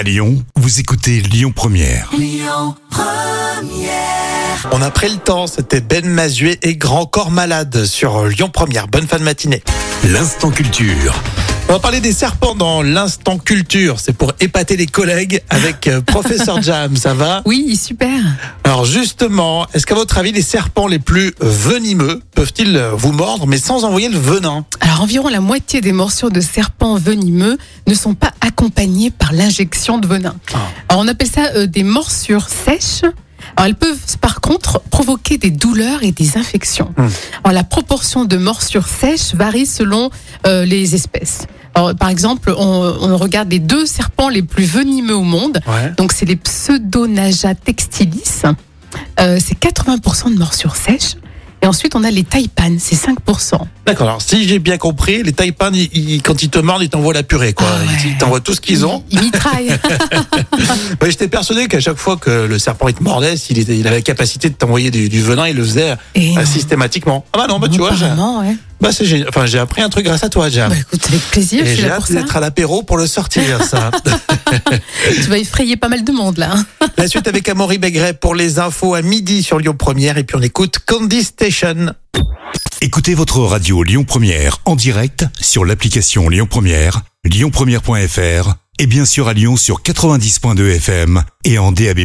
À Lyon, vous écoutez Lyon Première. On a pris le temps, c'était Ben Mazuet et Grand Corps Malade sur Lyon Première. Bonne fin de matinée. L'instant culture. On va parler des serpents dans l'instant culture. C'est pour épater les collègues avec euh, Professeur Jam, ça va? Oui, super. Alors justement, est-ce qu'à votre avis, les serpents les plus venimeux peuvent-ils vous mordre mais sans envoyer le venin? Alors environ la moitié des morsures de serpents venimeux ne sont pas accompagnées par l'injection de venin. Ah. Alors on appelle ça euh, des morsures sèches. Alors elles peuvent par contre provoquer des douleurs et des infections. Hmm. Alors la proportion de morsures sèches varie selon euh, les espèces. Alors, par exemple, on, on regarde les deux serpents les plus venimeux au monde. Ouais. Donc c'est les Pseudonaja textilis. Euh, c'est 80% de morsures sèches. Et ensuite on a les taipan, c'est 5%. D'accord, alors si j'ai bien compris, les ils- ils- quand ils te mordent, ils t'envoient la purée, quoi. Ah ouais. Ils t'envoient tout ce qu'ils ont. Ils mitraillent. Ouais, J'étais persuadé qu'à chaque fois que le serpent il te mordait, s'il était- il avait la capacité de t'envoyer du, du venin, il le faisait Et systématiquement. Ah bah non, bah tu vois, j'ai ouais. Bah, c'est génial. Enfin, j'ai appris un truc grâce à toi, Jam. Bah écoute, avec plaisir, Et j'ai hâte d'être à l'apéro pour le sortir, ça. Tu vas effrayer pas mal de monde là. La suite avec Amaury Begret pour les infos à midi sur Lyon Première. Et puis on écoute Candy Station. Écoutez votre radio Lyon Première en direct sur l'application Lyon Première, lyonpremière.fr et bien sûr à Lyon sur 90.2 FM et en DAB+.